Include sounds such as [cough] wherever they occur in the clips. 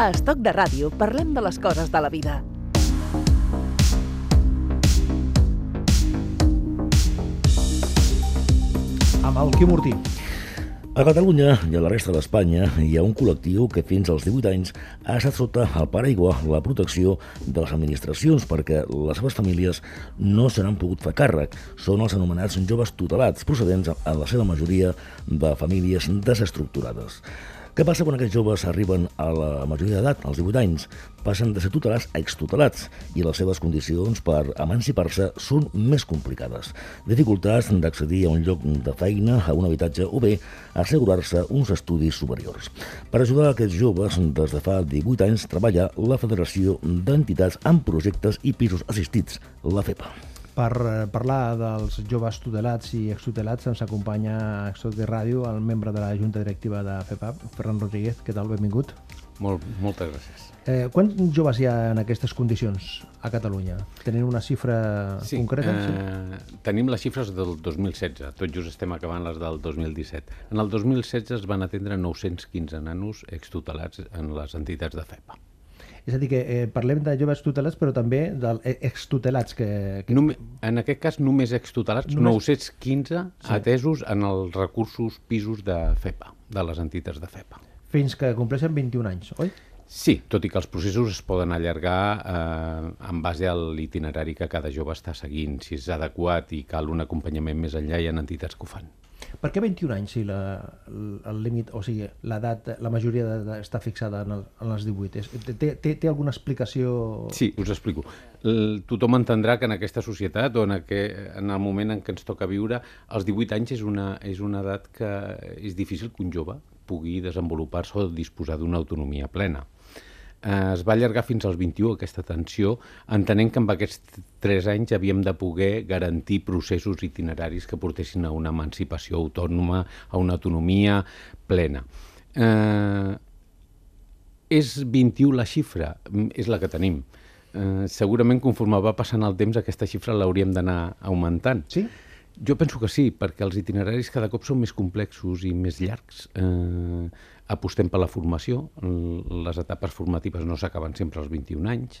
A Estoc de Ràdio parlem de les coses de la vida. Amb el Quim Ortí. A Catalunya i a la resta d'Espanya hi ha un col·lectiu que fins als 18 anys ha estat sota el paraigua la protecció de les administracions perquè les seves famílies no se n'han pogut fer càrrec. Són els anomenats joves tutelats, procedents en la seva majoria de famílies desestructurades. Què passa quan aquests joves arriben a la majoria d'edat, als 18 anys? Passen de ser tutelats a extutelats i les seves condicions per emancipar-se són més complicades. Dificultats d'accedir a un lloc de feina, a un habitatge o bé assegurar-se uns estudis superiors. Per ajudar aquests joves, des de fa 18 anys treballa la Federació d'Entitats amb projectes i pisos assistits, la FEPA. Per eh, parlar dels joves tutelats i extutelats ens acompanya a Extot de Ràdio el membre de la Junta Directiva de FEPAP, Ferran Rodríguez. Què tal? Benvingut. Molt, moltes gràcies. Eh, quants joves hi ha en aquestes condicions a Catalunya? Tenen una xifra concreta? Eh, tenim les xifres del 2016, tot just estem acabant les del 2017. En el 2016 es van atendre 915 nanos extutelats en les entitats de FEPA. És a dir, que eh, parlem de joves tutelats, però també d'extutelats. Que, que... Només, en aquest cas, només extutelats, només... 915 sí. atesos en els recursos pisos de FEPA, de les entitats de FEPA. Fins que compleixen 21 anys, oi? Sí, tot i que els processos es poden allargar eh, en base a l'itinerari que cada jove està seguint. Si és adequat i cal un acompanyament més enllà, hi ha entitats que ho fan. Per què 21 anys si la, el límit, o sigui, l'edat, la majoria d'edat està fixada en, el, en els 18? Té, té, té alguna explicació? Sí, us explico. El, tothom entendrà que en aquesta societat o en, aquest, en el moment en què ens toca viure, els 18 anys és una, és una edat que és difícil que un jove pugui desenvolupar-se o disposar d'una autonomia plena eh, es va allargar fins als 21 aquesta tensió, entenent que amb aquests 3 anys havíem de poder garantir processos itineraris que portessin a una emancipació autònoma, a una autonomia plena. Eh, és 21 la xifra? És la que tenim. Eh, segurament conforme va passant el temps aquesta xifra l'hauríem d'anar augmentant. Sí? Jo penso que sí, perquè els itineraris cada cop són més complexos i més llargs. Eh, apostem per la formació, les etapes formatives no s'acaben sempre als 21 anys,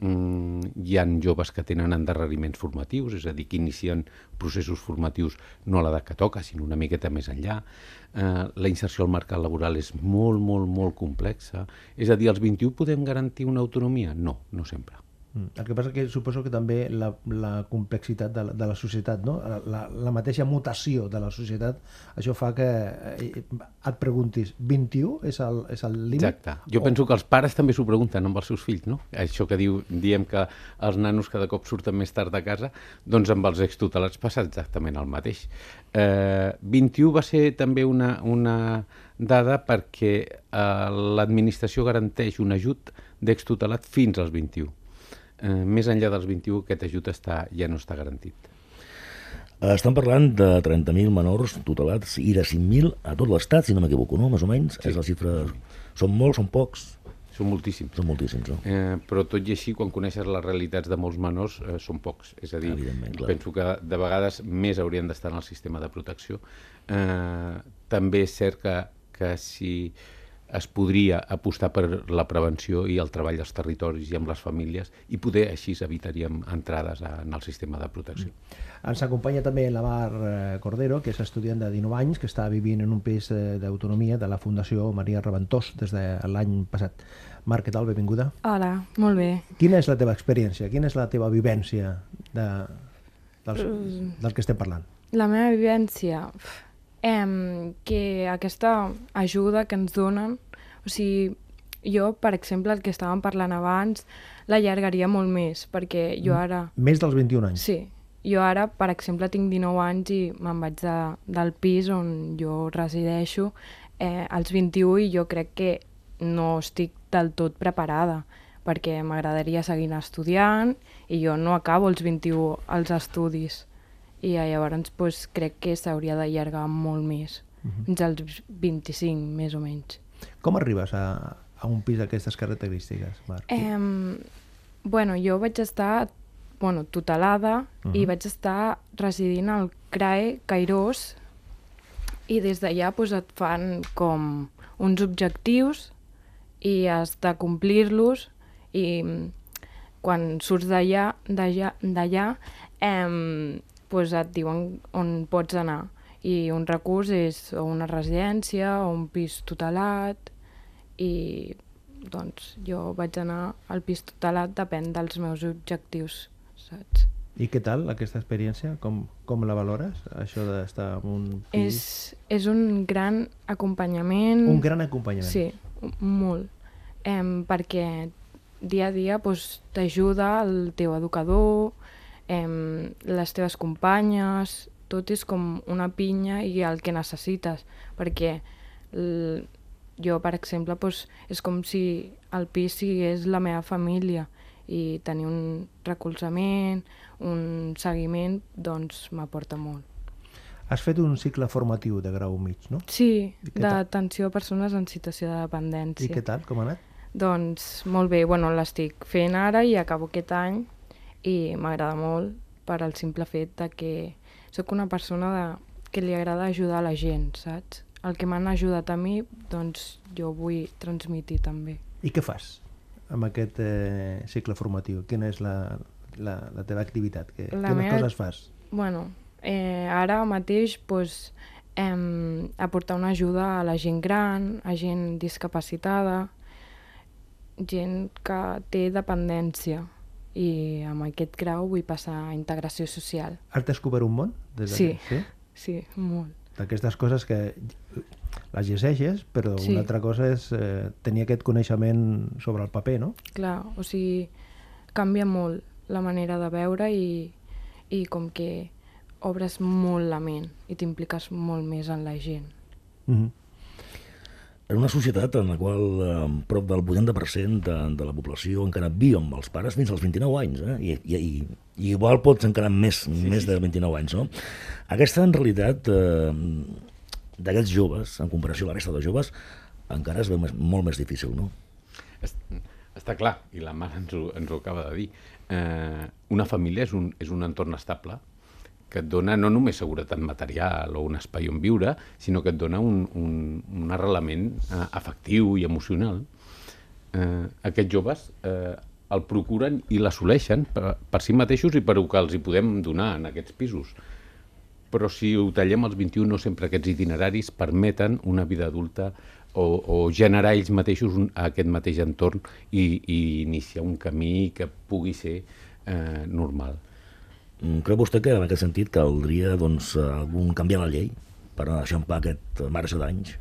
mm, hi han joves que tenen endarreriments formatius, és a dir, que inicien processos formatius no a l'edat que toca, sinó una miqueta més enllà. Eh, la inserció al mercat laboral és molt, molt, molt complexa. És a dir, als 21 podem garantir una autonomia? No, no sempre. Mm. El que passa que suposo que també la, la complexitat de la, de la societat, no? la, la mateixa mutació de la societat, això fa que eh, et preguntis, 21 és el, és el límit? Exacte. Jo o... penso que els pares també s'ho pregunten amb els seus fills, no? Això que diu, diem que els nanos cada cop surten més tard de casa, doncs amb els extutelats passa exactament el mateix. Eh, 21 va ser també una, una dada perquè eh, l'administració garanteix un ajut d'extutelat fins als 21 eh, més enllà dels 21 aquest ajut està, ja no està garantit. Estan parlant de 30.000 menors tutelats i de 5.000 a tot l'estat, si no m'equivoco, no? Més o menys, sí. és la xifra... Són molts, són pocs? Són moltíssims. Són moltíssims, no? Eh, però tot i així, quan coneixes les realitats de molts menors, eh, són pocs. És a dir, penso que de vegades més haurien d'estar en el sistema de protecció. Eh, també és cert que, que si es podria apostar per la prevenció i el treball als territoris i amb les famílies i poder així evitaríem entrades en el sistema de protecció. Mm. Ens acompanya també la Mar eh, Cordero, que és estudiant de 19 anys, que està vivint en un pis eh, d'autonomia de la Fundació Maria Reventós des de l'any passat. Mar, què tal? Benvinguda. Hola, molt bé. Quina és la teva experiència? Quina és la teva vivència de, dels, del que estem parlant? La meva vivència eh, que aquesta ajuda que ens donen, o sigui, jo, per exemple, el que estàvem parlant abans, l'allargaria molt més, perquè jo ara... Més dels 21 anys? Sí. Jo ara, per exemple, tinc 19 anys i me'n vaig de, del pis on jo resideixo eh, als 21 i jo crec que no estic del tot preparada perquè m'agradaria seguir estudiant i jo no acabo els 21 els estudis i llavors pues, crec que s'hauria d'allargar molt més, uh -huh. fins als 25 més o menys. Com arribes a, a un pis d'aquestes característiques, Marc? Eh, bueno, jo vaig estar bueno, tutelada uh -huh. i vaig estar residint al CRAE Cairós i des d'allà pues, et fan com uns objectius i has de complir-los i quan surts d'allà d'allà d'allà eh, pues et diuen on pots anar i un recurs és una residència o un pis tutelat i doncs jo vaig anar al pis tutelat depèn dels meus objectius, saps? I què tal aquesta experiència? Com, com la valores, això d'estar en un pis? És, és un gran acompanyament. Un gran acompanyament. Sí, molt. Em, perquè dia a dia doncs, t'ajuda el teu educador, em, les teves companyes, tot és com una pinya i el que necessites, perquè jo, per exemple, doncs, és com si el pis sigués la meva família i tenir un recolzament, un seguiment, doncs m'aporta molt. Has fet un cicle formatiu de grau mig, no? Sí, d'atenció a persones en situació de dependència. I què tal? Com ha anat? Doncs molt bé, bueno, l'estic fent ara i acabo aquest any i m'agrada molt per al simple fet de que sóc una persona de, que li agrada ajudar a la gent, saps? El que m'han ajudat a mi, doncs jo vull transmitir també. I què fas amb aquest eh, cicle formatiu? Quina és la, la, la teva activitat? Que, La quines meva- coses fas? Bueno, eh, ara mateix doncs, em, aportar una ajuda a la gent gran, a gent discapacitada, gent que té dependència i amb aquest grau vull passar a integració social. Has descobert un món? Des de- Sí. sí? Sí, molt. D'aquestes coses que les llegeixes, però Sí. una altra cosa és eh, tenir aquest coneixement sobre el paper, no? Clar, o sigui, canvia molt la manera de veure i, i com que obres molt la ment i t'impliques molt més en la gent. Mm -hmm. En una societat en la qual eh, prop del 80% de, de la població encara viu amb els pares fins als 29 anys, eh? I, i, i, igual pots encara més, sí, més de 29 anys, no? Aquesta, en realitat, eh, d'aquests joves, en comparació a la resta de joves, encara es veu més, molt més difícil, no? Es- Està clar, i la mare ens ho, ens ho acaba de dir. Eh, una família és un, és un entorn estable que et dona no només seguretat material o un espai on viure, sinó que et dona un, un, un arrelament eh, afectiu i emocional. Eh, aquests joves eh, el procuren i l'assoleixen per, per si mateixos i per el que els hi podem donar en aquests pisos. Però si ho tallem als 21, no sempre aquests itineraris permeten una vida adulta o, o generar ells mateixos un, aquest mateix entorn i, i iniciar un camí que pugui ser eh, normal. Mm, Creu vostè que en aquest sentit caldria doncs, algun canviar la llei per eixamplar aquest marge d'anys?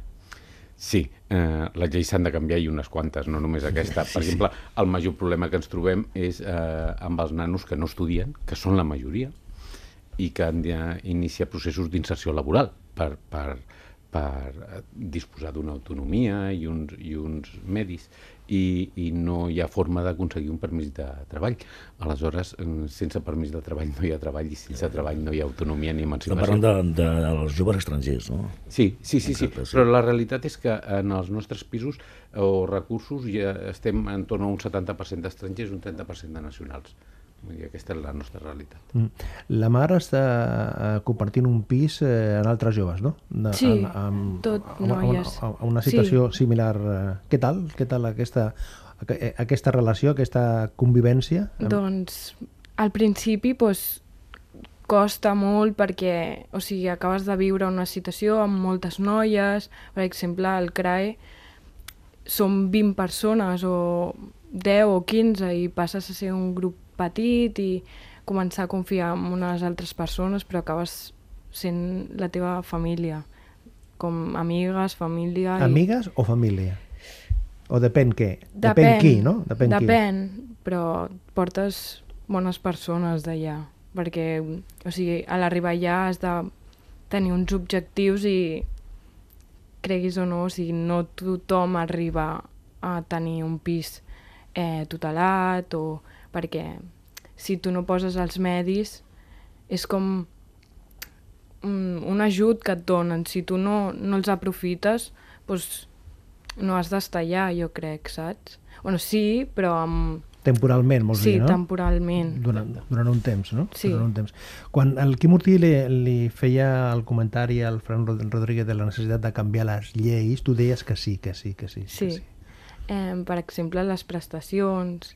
Sí, eh, les lleis s'han de canviar i unes quantes, no només aquesta. Per exemple, el major problema que ens trobem és eh, amb els nanos que no estudien, que són la majoria, i que han d'iniciar processos d'inserció laboral per, per, per eh, disposar d'una autonomia i uns, i uns medis i, i no hi ha forma d'aconseguir un permís de treball. Aleshores, eh, sense permís de treball no hi ha treball i sense treball no hi ha autonomia ni Estem emancipació. parlant de, de, dels joves estrangers, no? Sí, sí, sí, sí, Exacte, sí. però la realitat és que en els nostres pisos o recursos ja estem en torn a un 70% d'estrangers i un 30% de nacionals. Vull dir, aquesta és la nostra realitat. Mm. La mare està eh, compartint un pis eh, en altres joves, no? De, Sí, en- amb- tot amb- amb- noies. amb- amb una situació similar. eh, Què tal? Què tal aquesta, aqu- eh, aquesta relació, aquesta convivència? Doncs al principi doncs, costa molt perquè o sigui, acabes de viure una situació amb moltes noies, per exemple, al CRAE som 20 persones o 10 o 15 i passes a ser un grup petit i començar a confiar en unes altres persones però acabes sent la teva família com amigues, família... i- Amigues o família? O depèn què? Depèn, qui, no? Depèn, depèn però portes bones persones d'allà, perquè o sigui, a l'arribar allà has de tenir uns objectius i creguis o no, o sigui, no tothom arriba a tenir un pis eh, tutelat o perquè si tu no poses els medis és com un, un ajut que et donen. Si tu no, no els aprofites, doncs no has d'estar allà, jo crec, saps? Bueno, sí, però amb... Temporalment, vols sí, dir, no? temporalment. Durant, durant un temps, no? Sí. Durant un temps. Quan el Quim Ortí li, li feia el comentari al Fran Rod- Rodríguez de la necessitat de canviar les lleis, tu deies que sí, que sí, que sí. Sí. Que sí. Eh, per exemple, les prestacions,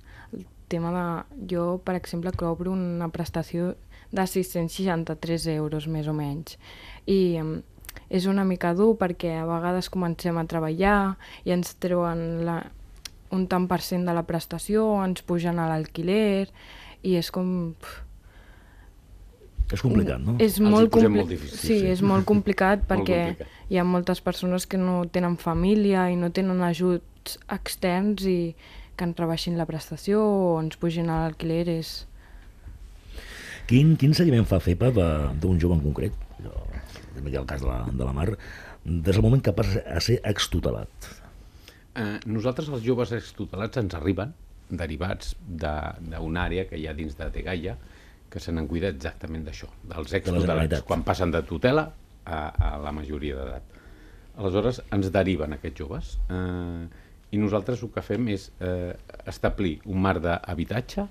tema de... Jo, per exemple, cobro una prestació de 663 euros, més o menys. I és una mica dur perquè a vegades comencem a treballar i ens treuen la, un tant per cent de la prestació, ens pugen a l'alquiler i és com... Pff, És complicat, no? És Els molt, compli- molt difícil, sí, sí. és molt complicat [laughs] perquè complicat. hi ha moltes persones que no tenen família i no tenen ajuts externs i que ens rebaixin la prestació o ens pugin a l'alquiler és... Quin, quin seguiment fa FEPA de- d'un jove en concret? Jo, també hi ha el cas de la, de la Mar, des del moment que passa a ser extutelat. Eh, nosaltres, els joves extutelats, ens arriben derivats de- d'una àrea que hi ha dins de Tegaia que se n'en cuida exactament d'això, dels extutelats, Generalitat. quan passen de tutela a, a la majoria d'edat. Aleshores, ens deriven aquests joves eh, i nosaltres el que fem és eh, establir un marc d'habitatge,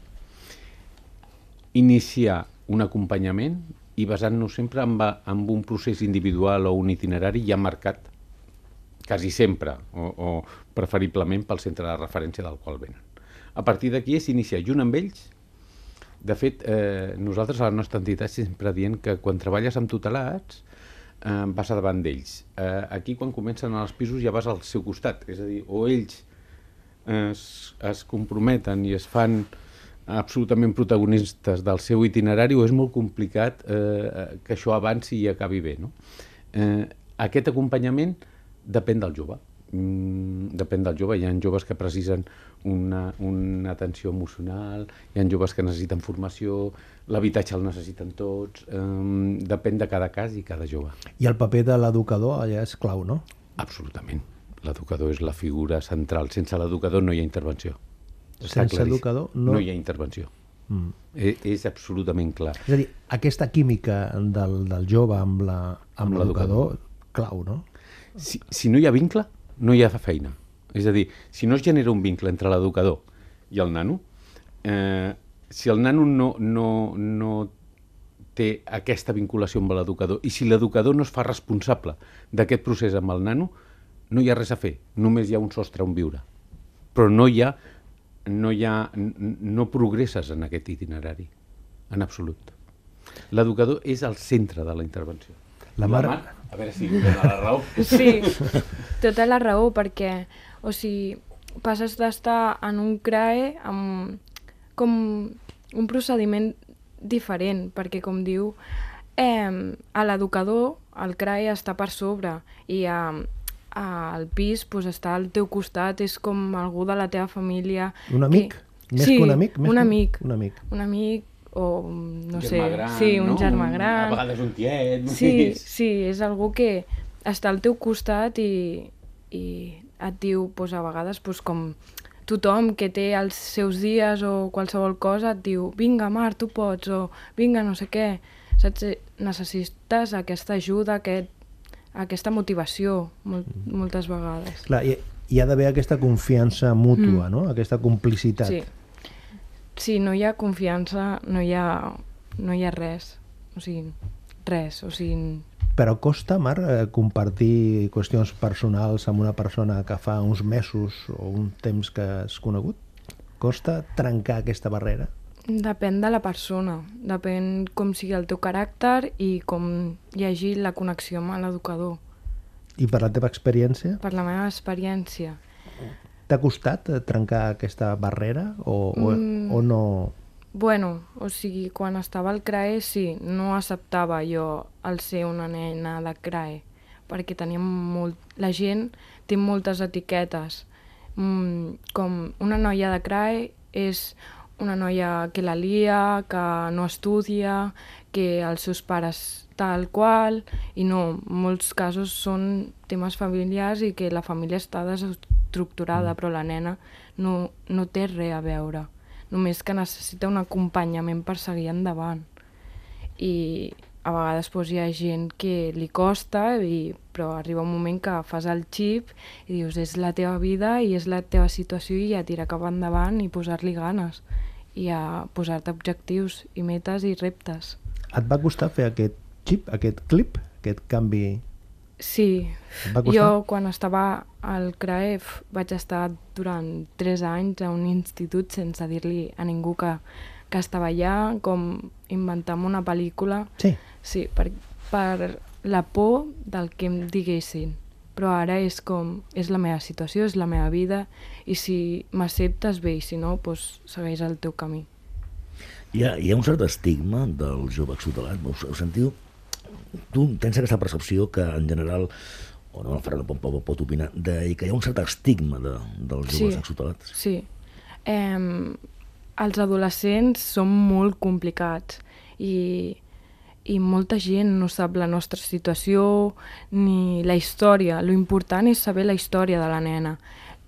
iniciar un acompanyament i basant-nos sempre en, en un procés individual o un itinerari ja marcat quasi sempre, o, o preferiblement pel centre de referència del qual venen. A partir d'aquí és iniciar junt amb ells. De fet, eh, nosaltres a la nostra entitat sempre dient que quan treballes amb tutelats eh, vas a davant d'ells. Eh, aquí, quan comencen als pisos, ja vas al seu costat. És a dir, o ells es, es comprometen i es fan absolutament protagonistes del seu itinerari o és molt complicat eh, que això avanci i acabi bé. No? Eh, aquest acompanyament depèn del jove. Mm, depèn del jove. Hi ha joves que precisen una, una atenció emocional, hi ha joves que necessiten formació, l'habitatge el necessiten tots, eh, depèn de cada cas i cada jove. I el paper de l'educador allà és clau, no? Absolutament. L'educador és la figura central. Sense l'educador no hi ha intervenció. Està Sense claríssim. educador no- no hi ha intervenció. Mm. És, és absolutament clar. És a dir, aquesta química del, del jove Amb l'educador, clau, no? Si, si no hi ha vincle, no hi ha feina. És a dir, si no es genera un vincle entre l'educador i el nano, eh, si el nano no, no, no té aquesta vinculació amb l'educador i si l'educador no es fa responsable d'aquest procés amb el nano, no hi ha res a fer, només hi ha un sostre on viure. Però no hi ha, no, hi ha, no progresses en aquest itinerari, en absolut. L'educador és el centre de la intervenció. La mare- a veure si dona la raó. Sí, [laughs] tota la raó, perquè, o sigui, passes d'estar en un CRAE amb com un procediment diferent, perquè com diu, eh, a l'educador el CRAE està per sobre i a, a, al pis pues, està al teu costat, és com algú de la teva família. Un amic? Més sí, que un amic? Més un que- amic. un amic. Un amic o, no sé, gran, sí, un no? germà gran. A vegades un tiet. Sí, sí, és algú que està al teu costat i, i et diu, doncs, a vegades, doncs, com tothom que té els seus dies o qualsevol cosa et diu vinga, Mar, tu pots, o vinga, no sé què. Saps? Necessites aquesta ajuda, aquest, aquesta motivació, molt, moltes vegades. Clar, hi, hi ha d'haver aquesta confiança mútua, no? Aquesta complicitat. Sí. Si no hi ha confiança, no hi ha, no hi ha res. O sigui, res. O sigui, Però costa, Mar, eh, compartir qüestions personals amb una persona que fa uns mesos o un temps que has conegut? Costa trencar aquesta barrera? Depèn de la persona, depèn com sigui el teu caràcter i com hi hagi la connexió amb l'educador. I per la teva experiència, Per la meva experiència, t'ha costat eh, trencar aquesta barrera o, o, Mm. o no? bueno, o sigui, quan estava al CRAE sí, no acceptava jo el ser una nena de CRAE, perquè teníem molt... la gent té moltes etiquetes. Mm, com una noia de CRAE és una noia que la lia, que no estudia, que els seus pares tal qual, i no, molts casos són temes familiars i que la família està desestructurada, però la nena no, no té res a veure, només que necessita un acompanyament per seguir endavant. I a vegades doncs, hi ha gent que li costa, i, però arriba un moment que fas el xip i dius és la teva vida i és la teva situació i a tirar cap endavant i posar-li ganes i a posar-te objectius i metes i reptes. Et va costar fer aquest xip, aquest clip, aquest canvi Sí, jo quan estava al CRAEF vaig estar durant 3 anys a un institut sense dir-li a ningú que, que estava allà, com inventar una pel·lícula. Sí. Sí, per, per la por del que em diguessin. Però ara és com, és la meva situació, és la meva vida, i si m'acceptes bé, i si no, doncs segueix el teu camí. Hi ha, hi ha un cert estigma del jove extutelat, us, us sentiu? Tu tens aquesta percepció que en general, o no, el Ferran pot, pot, pot opinar, de que hi ha un cert estigma de, dels joves Sí. extutelats. Sí. Eh, els adolescents són molt complicats i, i molta gent no sap la nostra situació ni la història. Lo important és saber la història de la nena.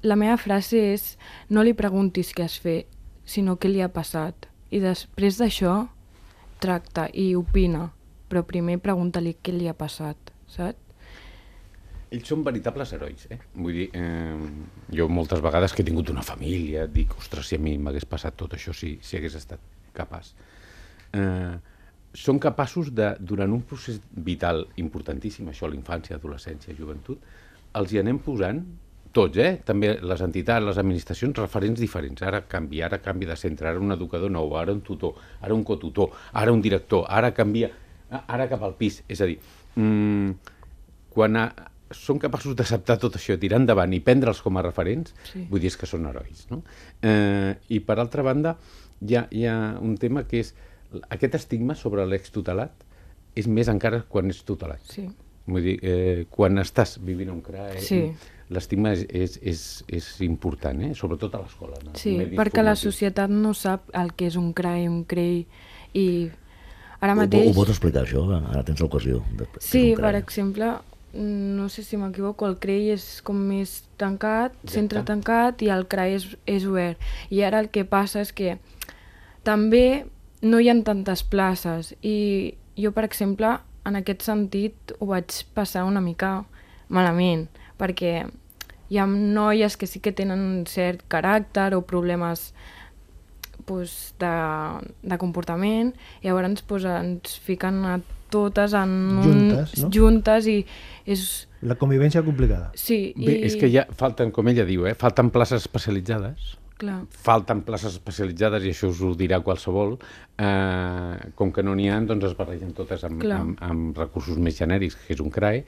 La meva frase és no li preguntis què has fet, sinó què li ha passat. I després d'això, tracta i opina, però primer pregunta-li què li ha passat, saps? Ells són veritables herois, eh? Vull dir, eh, jo moltes vegades que he tingut una família, dic, ostres, si a mi m'hagués passat tot això, si, si hagués estat capaç. Eh, són capaços de, durant un procés vital importantíssim, això, l'infància, adolescència, joventut, els hi anem posant tots, eh? també les entitats, les administracions, referents diferents. Ara canvia, ara canvia de centre, ara un educador nou, ara un tutor, ara un cotutor, ara un director, ara canvia, ara cap al pis. És a dir, mmm, quan a, són capaços d'acceptar tot això, tirar endavant i prendre'ls com a referents, Sí. vull dir és que són herois. No? Eh, I per altra banda, hi ha, hi ha un tema que és aquest estigma sobre l'extutelat és més encara quan ets tutelat. Sí. Vull dir, eh, quan estàs vivint un CRA, eh, Sí. l'estigma és, és, és, és important, eh? sobretot a l'escola. el Sí, perquè la formatiu. societat no sap el que és un CRAI, un CREI, i ara Ho, mateix... ho pots explicar, això? Ara tens l'ocasió. Sí, per exemple, no sé si m'equivoco, el CREI és com més tancat, Exacte. centre tancat, i el CRAI és, és obert. I ara el que passa és que també no hi ha tantes places, i jo, per exemple, en aquest sentit ho vaig passar una mica malament, perquè hi ha noies que sí que tenen un cert caràcter o problemes pues, de, de comportament i llavors pues, ens fiquen a totes en un, Juntes, no? juntes i és... La convivència complicada. Sí, Bé, i... és que ja falten, com ella diu, eh, falten places especialitzades, Clar, falten places especialitzades, i això us ho dirà qualsevol, eh, com que no n'hi ha, doncs es barregen totes amb, Clar. amb, amb recursos més genèrics, que és un CRAE,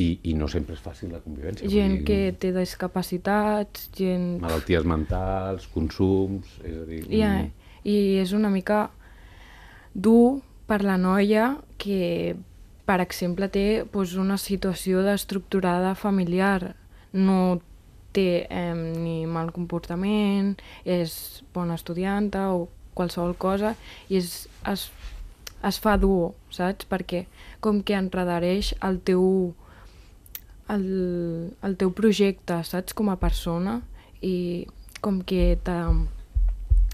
i, i no sempre és fàcil la convivència. gent dir, que té discapacitats, gent... Malalties mentals, consums... És a dir, I, mm, I és una mica dur per la noia que, per exemple, té pues, una situació d'estructurada familiar. No té eh, ni mal comportament, és bona estudianta o qualsevol cosa, i és, es, es fa dur, saps? Perquè com que enredareix el teu, el, el teu projecte, saps? Com a persona, i com que te,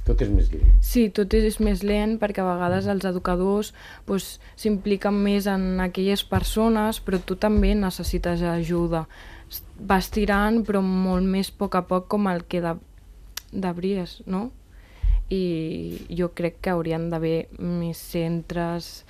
Tot és més lent. Sí, tot és més lent perquè a vegades els educadors pues, s'impliquen més en aquelles persones, però tu també necessites ajuda. S- Vas tirant, però molt més a poc a poc com el que de, debries, no? I jo crec que haurien d'haver més centres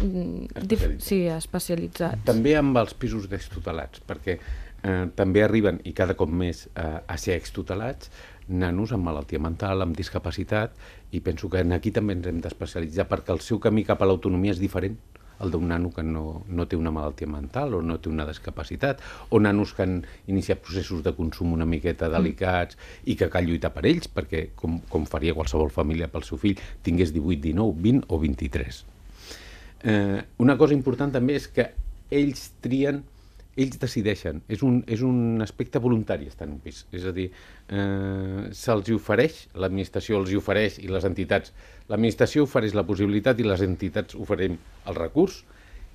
mm, Especialitzats. sí, especialitzats. També amb els pisos d'extutelats, perquè eh, també arriben, i cada cop més, eh, a ser extutelats, nanos amb malaltia mental, amb discapacitat, i penso que en aquí també ens hem d'especialitzar, perquè el seu camí cap a l'autonomia és diferent el d'un nano que no, no té una malaltia mental o no té una discapacitat, o nanos que han iniciat processos de consum una miqueta delicats i que cal lluitar per ells, perquè, com, com faria qualsevol família pel seu fill, tingués 18, 19, 20 o 23. Eh, una cosa important també és que ells trien, ells decideixen, és un, és un aspecte voluntari estar en un pis, és a dir, eh, se'ls hi ofereix, l'administració els hi ofereix i les entitats, l'administració ofereix la possibilitat i les entitats oferim el recurs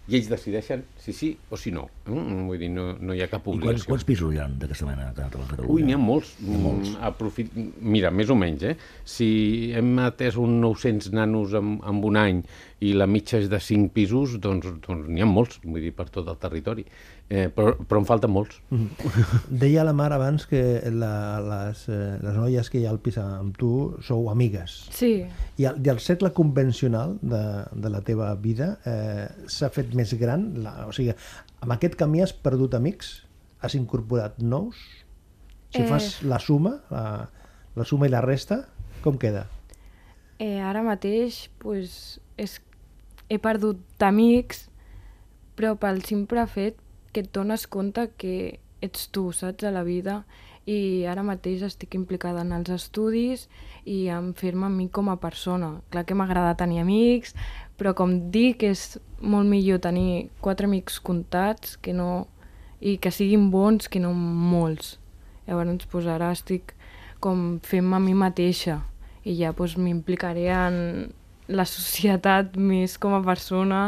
i ells decideixen si sí o si no. Mm, vull dir, no, no hi ha cap I quants, obligació. quants pisos hi ha d'aquesta mena a Catalunya? Ui, n'hi ha molts. molts. Aprofit... Mira, més o menys, eh? Si hem atès uns 900 nanos en, en un any i la mitja és de 5 pisos, doncs doncs n'hi ha molts, vull dir, per tot el territori. Eh, però, però en falten molts. [laughs] Deia la Mar abans que la, les, eh, les noies que hi ha al pis amb tu sou amigues. Sí, I el, i el cercle convencional de, de la teva vida eh, s'ha fet més gran? La, o sigui, amb aquest camí has perdut amics? Has incorporat nous? Si Eh. fas la suma, la, la suma i la resta, com queda? eh, ara mateix pues, és, he perdut amics, però pel simple fet que et dones compte que ets tu, saps, a la vida, i ara mateix estic implicada en els estudis i en fer-me a mi com a persona. Clar que m'agrada tenir amics, però com dic, és molt millor tenir quatre amics comptats que no, i que siguin bons que no molts. Llavors, pues, ara estic com fent-me a mi mateixa i ja pues, m'implicaré en la societat més com a persona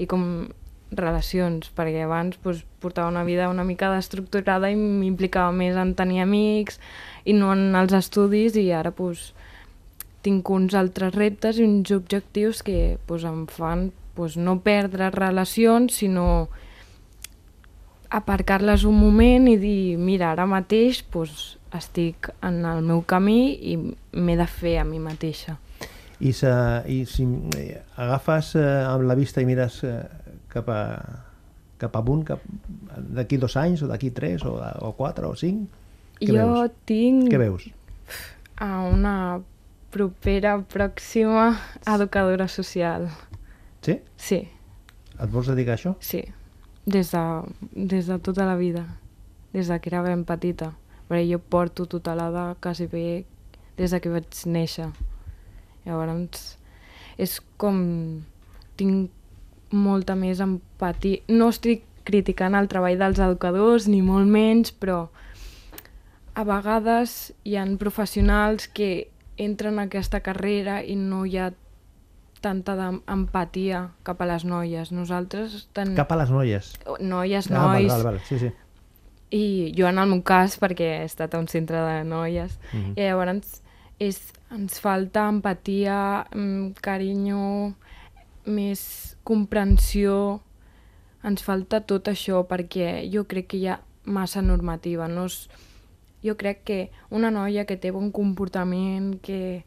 i com relacions, perquè abans pues, portava una vida una mica destructurada i m'implicava més en tenir amics i no en els estudis i ara pues, tinc uns altres reptes i uns objectius que pues, em fan pues, no perdre relacions, sinó aparcar-les un moment i dir, mira, ara mateix pues, estic en el meu camí i m'he de fer a mi mateixa. I, sa, i si eh, agafes eh, amb la vista i mires eh, cap, a, cap amunt, cap, d'aquí dos anys, o d'aquí tres, o, o quatre, o cinc, què jo veus? tinc Què veus? a una propera, pròxima educadora social. Sí? Sí, Et vols dedicar a això? sí. Des de, des de tota la vida. Des de que era ben petita. Perquè jo porto tutelada quasi bé des de que vaig néixer. Llavors, és com... Tinc molta més empatia. No estic criticant el treball dels educadors, ni molt menys, però a vegades hi han professionals que entren a aquesta carrera i no hi ha tanta empatia cap a les noies. Nosaltres... Ten... Cap a les noies. Noies, Ah, val, nois... val, val. Sí, sí. I jo en el meu cas, perquè he estat a un centre de noies, Mhm. i llavors és, ens falta empatia, mm, carinyo, més comprensió, ens falta tot això perquè jo crec que hi ha massa normativa. No és... Jo crec que una noia que té bon comportament, que,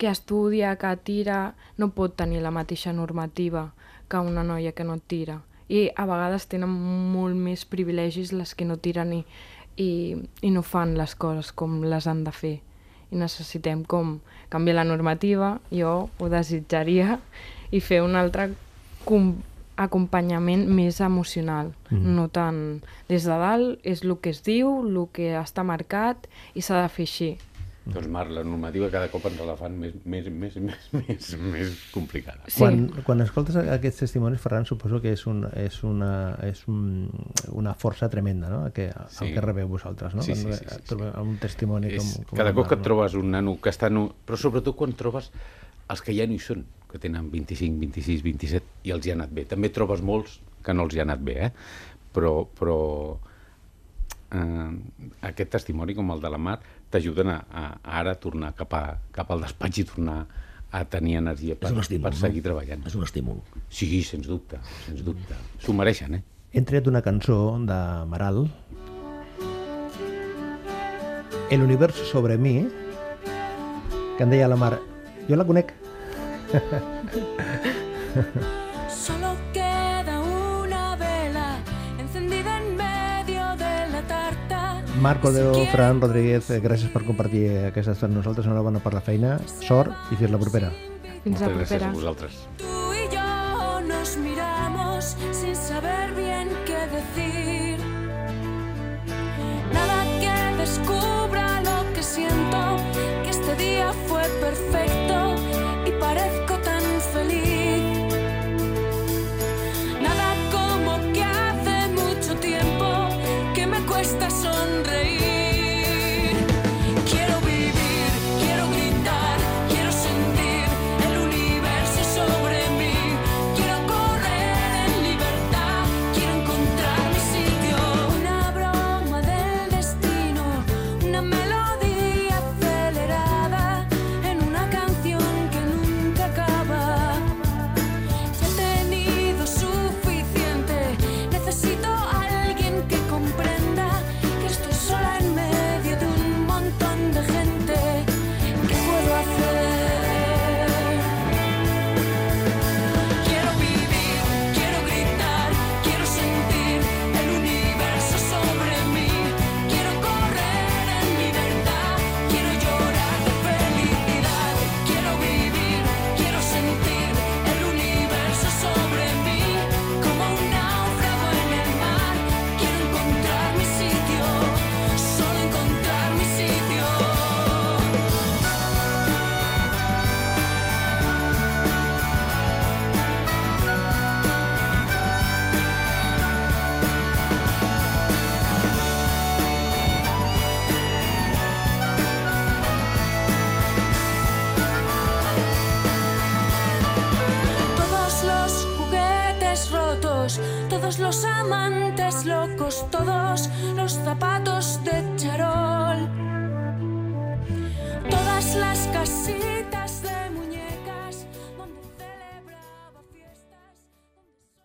que estudia, que tira, no pot tenir la mateixa normativa que una noia que no tira. I a vegades tenen molt més privilegis les que no tiren i, i, i no fan les coses com les han de fer. I necessitem com canviar la normativa, jo ho desitjaria, i fer un altre com, acompanyament més emocional, mm. no tant des de dalt, és el que es diu, el que està marcat i s'ha de fer així. Doncs, Marc, la normativa cada cop ens la fan més, més, més, més, més, més complicada. Sí. Quan, quan escoltes aquests testimonis, Ferran, suposo que és, un, és, una, és un, una força tremenda, no?, el que, el Sí. que rebeu vosaltres, no? Sí, sí, sí, sí, sí. trobeu Un testimoni com, És, com cada el cop que et trobes un nano que està... Nu... Però sobretot quan trobes els que ja no hi són, que tenen 25, 26, 27, i els hi ha anat bé. També trobes molts que no els hi ha anat bé, eh? Però, però eh, aquest testimoni, com el de la Mar, t'ajuden a, a, ara tornar cap, a, cap al despatx i tornar a tenir energia per, estímul, per seguir no? treballant. És un estímul. Sí, sens dubte, sens dubte. S'ho mereixen, eh? Hem tret una cançó d'Amaral, El universo sobre mi, que em deia la Mar, jo la conec. [laughs] Marc Cordero, Si quieres- Fran Rodríguez, eh, gràcies per compartir aquesta estona amb nosaltres, enhorabona per la feina, sort i fins la propera. Fins la Moltes gràcies propera. a vosaltres.